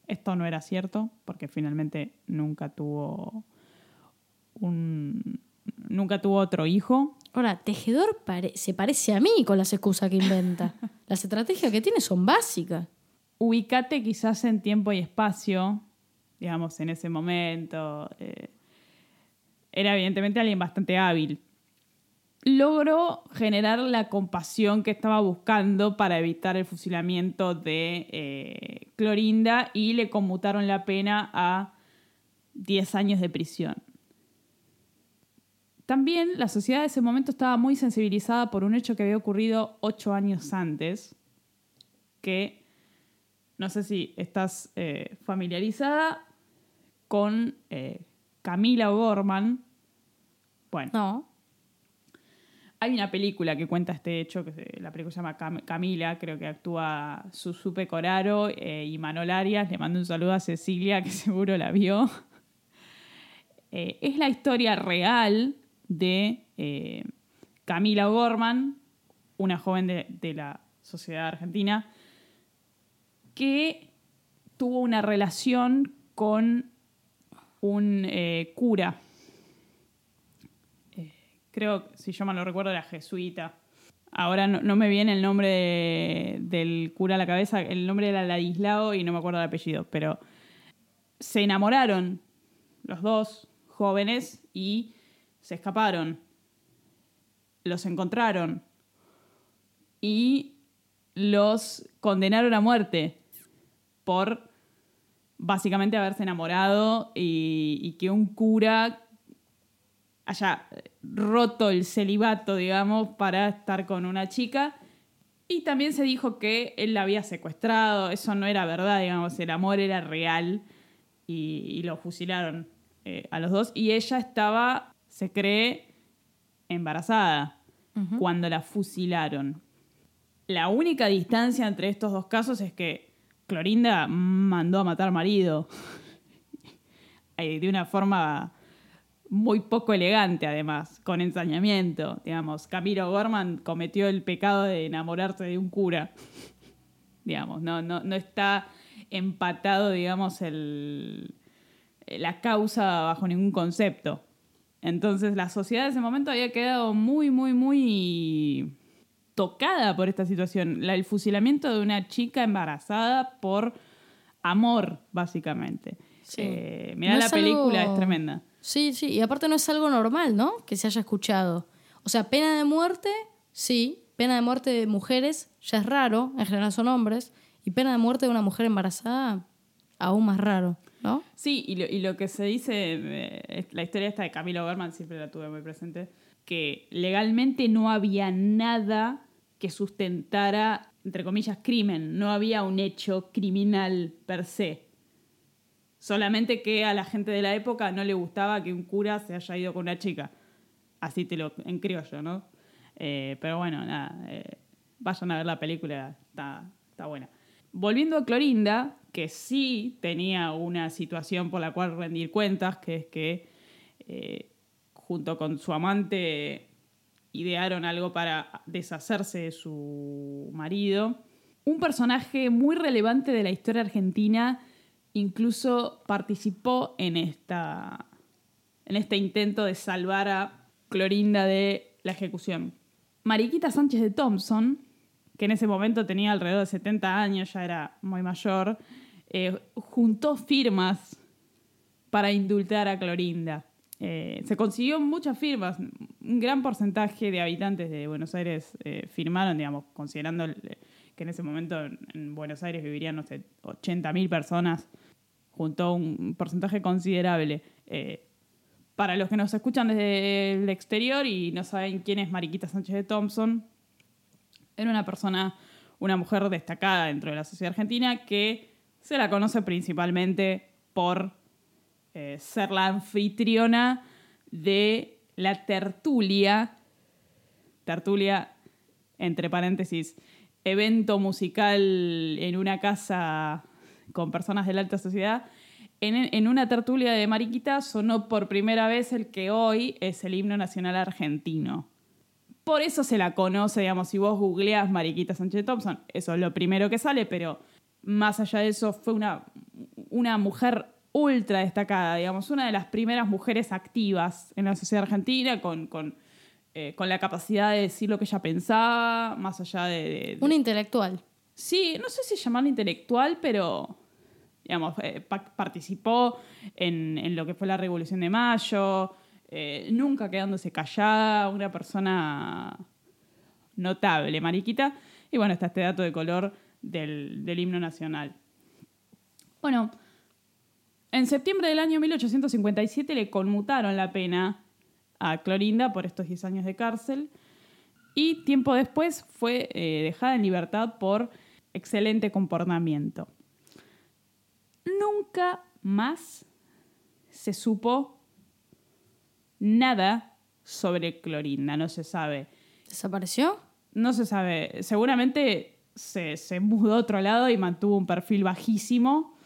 Esto no era cierto, porque finalmente nunca tuvo un. Nunca tuvo otro hijo. Ahora, Tejedor pare- se parece a mí con las excusas que inventa. las estrategias que tiene son básicas. ubicate quizás en tiempo y espacio, digamos, en ese momento. eh, era evidentemente alguien bastante hábil. Logró generar la compasión que estaba buscando para evitar el fusilamiento de eh, Clorinda y le conmutaron la pena a 10 años de prisión. También la sociedad de ese momento estaba muy sensibilizada por un hecho que había ocurrido ocho años antes, que no sé si estás eh, familiarizada con eh, Camila O'Gorman. Bueno, No. hay una película que cuenta este hecho, que se- la película se llama Cam- Camila, creo que actúa Susupe Coraro eh, y Manol Arias. Le mando un saludo a Cecilia, que seguro la vio. Es la historia real de eh, Camila O'Gorman, una joven de, la sociedad argentina, que tuvo una relación con un eh, cura. Eh, creo, si yo mal no recuerdo, era jesuita. Ahora no, me viene el nombre de- del cura a la cabeza, el nombre era Ladislao y no me acuerdo el apellido, pero se enamoraron los dos jóvenes y se escaparon. Los encontraron y los condenaron a muerte por básicamente haberse enamorado y, que un cura haya roto el celibato, digamos, para estar con una chica. Y también se dijo que él la había secuestrado, eso no era verdad, digamos, el amor era real y, y lo fusilaron eh, a los dos. Y ella estaba, se cree, embarazada cuando la fusilaron. La única distancia entre estos dos casos es que Clorinda mandó a matar marido. De una forma muy poco elegante, además, con ensañamiento. Digamos, Camilo Gorman cometió el pecado de enamorarse de un cura. digamos, no, no, no está empatado, digamos, el, la causa bajo ningún concepto. Entonces la sociedad de ese momento había quedado muy, muy, muy tocada por esta situación. La- el fusilamiento de una chica embarazada por amor, básicamente. Sí. Eh, mirá No la es película, algo- es tremenda. Sí, sí, y aparte no es algo normal, ¿no? Que se haya escuchado. O sea, pena de muerte, sí, pena de muerte de mujeres ya es raro, en general son hombres, y pena de muerte de una mujer embarazada, aún más raro, ¿no? Sí, y lo, y lo que se dice, eh, la historia esta de Camilo Berman siempre la tuve muy presente, que legalmente no había nada que sustentara, entre comillas, crimen, no había un hecho criminal per se. Solamente que a la gente de la época no le gustaba que un cura se haya ido con una chica. Así te lo en criollo, ¿no? Eh, pero bueno, nada, eh, vayan a ver la película, está, está buena. Volviendo a Clorinda, que sí tenía una situación por la cual rendir cuentas, que es que eh, junto con su amante idearon algo para deshacerse de su marido. Un personaje muy relevante de la historia argentina incluso participó en, esta, en este intento de salvar a Clorinda de la ejecución. Mariquita Sánchez de Thompson, que en ese momento tenía alrededor de 70 años, ya era muy mayor, eh, juntó firmas para indultar a Clorinda. Eh, se consiguió muchas firmas, un gran porcentaje de habitantes de Buenos Aires eh, firmaron, digamos, considerando el- que en ese momento en, en Buenos Aires vivirían, no sé, 80.000 personas, juntó un porcentaje considerable. Eh, para los que nos escuchan desde el exterior y no saben quién es Mariquita Sánchez de Thompson, era una persona, una mujer destacada dentro de la sociedad argentina que se la conoce principalmente por eh, ser la anfitriona de la tertulia, tertulia, entre paréntesis, evento musical en una casa con personas de la alta sociedad. En, en una tertulia de Mariquita sonó por primera vez el que hoy es el himno nacional argentino. Por eso se la conoce, digamos, si vos googleás Mariquita Sánchez Thompson, eso es lo primero que sale, pero más allá de eso fue una, una mujer ultra destacada, digamos, una de las primeras mujeres activas en la sociedad argentina, con, con, eh, con la capacidad de decir lo que ella pensaba, más allá de... de- de- Un intelectual. Sí, no sé si llamarla intelectual, pero digamos, eh, pa- participó en, en lo que fue la Revolución de Mayo, eh, nunca quedándose callada, una persona notable, Mariquita. Y bueno, está este dato de color del, del himno nacional. Bueno, en septiembre del año 1857 le conmutaron la pena a Clorinda por estos 10 años de cárcel y tiempo después fue eh, dejada en libertad por excelente comportamiento. Nunca más se supo nada sobre Clorinda, no se sabe. ¿Desapareció? No se sabe, seguramente se, se mudó a otro lado y mantuvo un perfil bajísimo,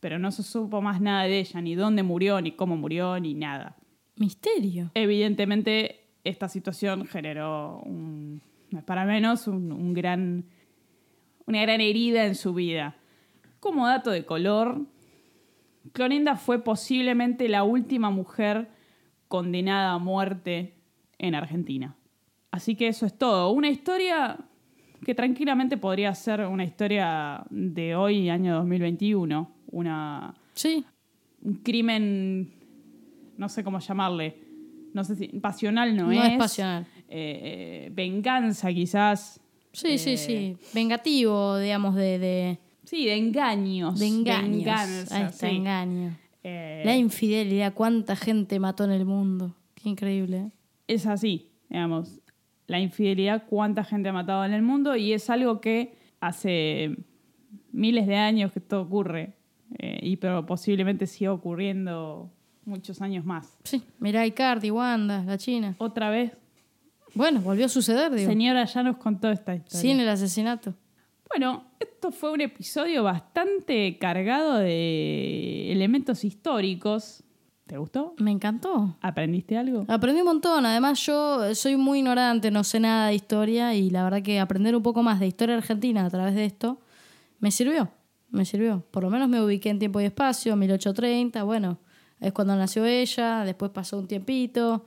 pero no se supo más nada de ella, ni dónde murió, ni cómo murió, ni nada. Misterio. Evidentemente, esta situación generó, un, no es para menos, un, un gran, una gran herida en su vida. Como dato de color, Clorinda fue posiblemente la última mujer condenada a muerte en Argentina. Así que eso es todo. Una historia que tranquilamente podría ser una historia de hoy, año 2021. Una, Sí. un crimen, no sé cómo llamarle, no sé si pasional no, No es. es pasional. Eh, eh, venganza quizás. Sí, sí, Eh, sí. Vengativo, digamos, de, de, Sí, de engaños. de engaños. Venganza, Ahí está, sí. engaño. Eh, La infidelidad, cuánta gente mató en el mundo. Qué increíble. ¿eh? es así, digamos. La infidelidad, cuánta gente ha matado en el mundo y es algo que hace miles de años que esto ocurre eh, y pero posiblemente siga ocurriendo muchos años más. Sí, mirá Icardi, Wanda, la China. Otra vez, Bueno, volvió a suceder, digo. señora ya nos contó esta historia. Sin el asesinato. Bueno, esto fue un episodio bastante cargado de elementos históricos. ¿Te gustó? Me encantó. ¿Aprendiste algo? Aprendí un montón. Además, yo soy muy ignorante, no sé nada de historia y la verdad que aprender un poco más de historia argentina a través de esto me sirvió. Me sirvió. Por lo menos me ubiqué en tiempo y espacio, 1830. Bueno, es cuando nació ella. Después pasó un tiempito.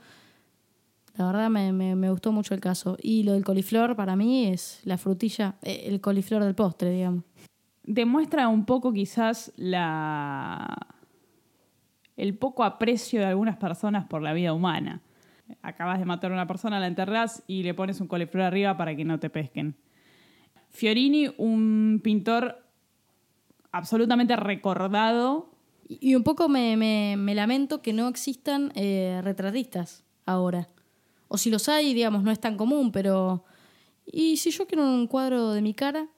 La verdad me, me- me gustó mucho el caso. Y lo del coliflor para mí es la frutilla, eh, el coliflor del postre, digamos. Demuestra un poco quizás la el poco aprecio de algunas personas por la vida humana. Acabas de matar a una persona, la enterrás y le pones un coliflor arriba para que no te pesquen. Fiorini, un pintor absolutamente recordado Y y un poco me, me- me lamento que no existan eh, retratistas ahora. O si los hay, digamos, no es tan común, pero... ¿Y si yo quiero un cuadro de mi cara?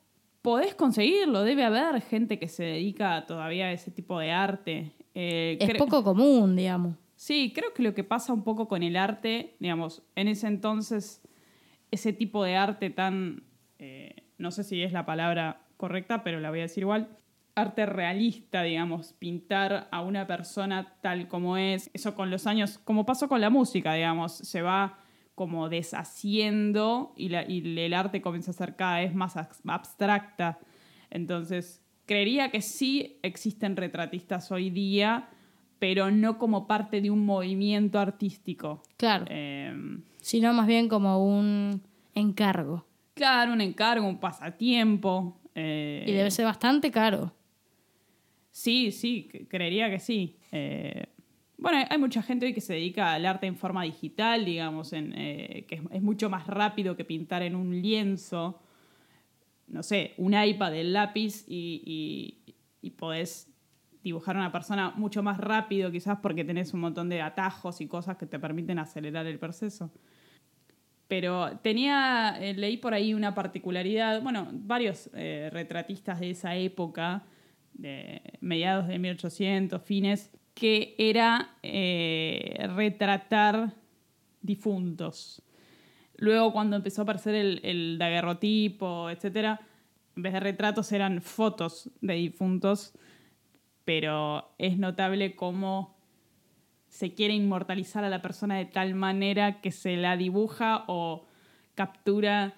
Podés conseguirlo, debe haber gente que se dedica todavía a ese tipo de arte. Eh, Es poco común, digamos. Sí, creo que lo que pasa un poco con el arte, digamos, en ese entonces, ese tipo de arte tan, eh, no sé si es la palabra correcta, pero la voy a decir igual, arte realista, digamos, pintar a una persona tal como es, eso con los años, como pasó con la música, digamos, se va como deshaciendo y, la- y el arte comienza a ser cada vez más abs- abstracta. Entonces, creería que sí existen retratistas hoy día, pero no como parte de un movimiento artístico. Claro. Eh, Sino más bien como un encargo. claro, un encargo, un pasatiempo. eh, Y debe ser bastante caro. Sí, sí, creería que sí. Eh, bueno, hay- mucha gente hoy que se dedica al arte en forma digital, digamos, eh, que es, mucho más rápido que pintar en un lienzo. No sé, un iPad, el lápiz y, y, y podés dibujar a una persona mucho más rápido, quizás porque tenés un montón de atajos y cosas que te permiten acelerar el proceso. Pero tenía, eh, leí por ahí una particularidad, bueno, varios eh, retratistas de esa época, de mediados de 1800, fines, que era eh, retratar difuntos. Luego, cuando empezó a aparecer el, el daguerrotipo, etc., en vez de retratos eran fotos de difuntos, pero es notable cómo se quiere inmortalizar a la persona de tal manera que se la dibuja o captura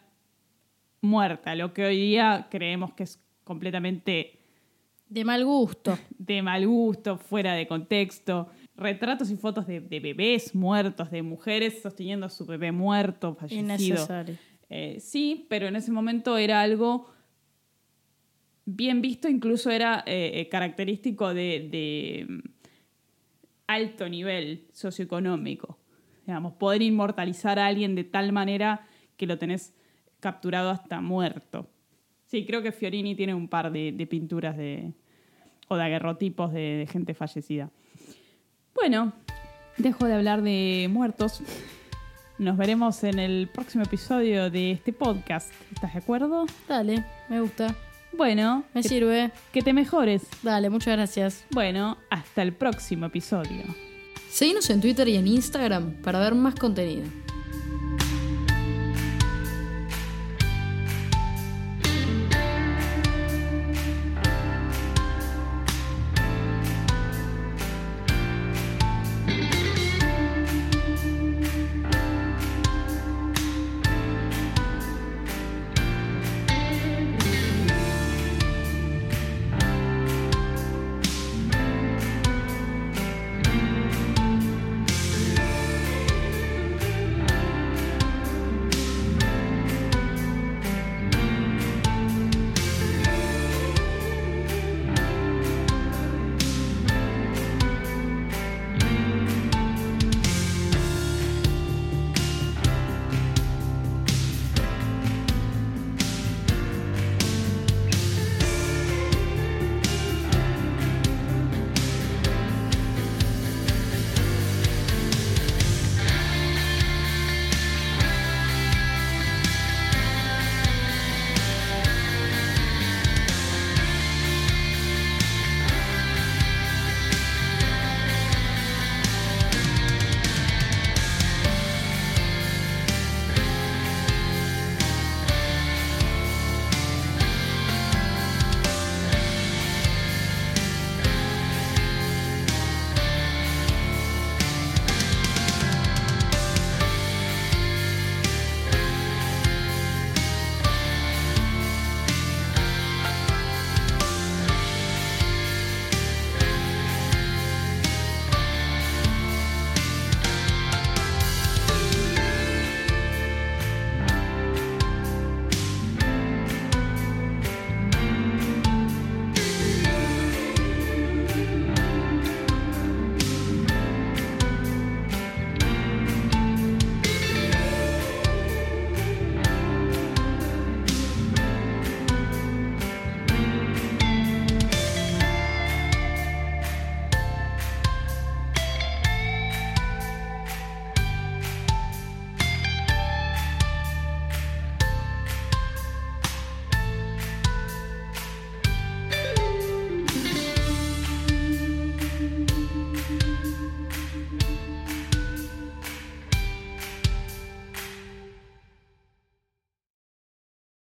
muerta, lo que hoy día creemos que es completamente De mal gusto. de mal gusto, fuera de contexto. Retratos y fotos de, de bebés muertos, de mujeres sosteniendo a su bebé muerto, fallecido. Innecesario. Eh, sí, pero en ese momento era algo bien visto, incluso era eh, eh, característico de, de, mm, alto nivel socioeconómico. Digamos, poder inmortalizar a alguien de tal manera que lo tenés capturado hasta muerto. Sí, creo que Fiorini tiene un par de, de pinturas de, o de aguerrotipos de, de gente fallecida. Bueno, dejo de hablar de muertos. Nos veremos en el próximo episodio de este podcast. ¿Estás de acuerdo? Dale, me gusta. Bueno, Me que, sirve. que te mejores. Dale, muchas gracias. Bueno, hasta el próximo episodio. Seguinos en Twitter y en Instagram para ver más contenido.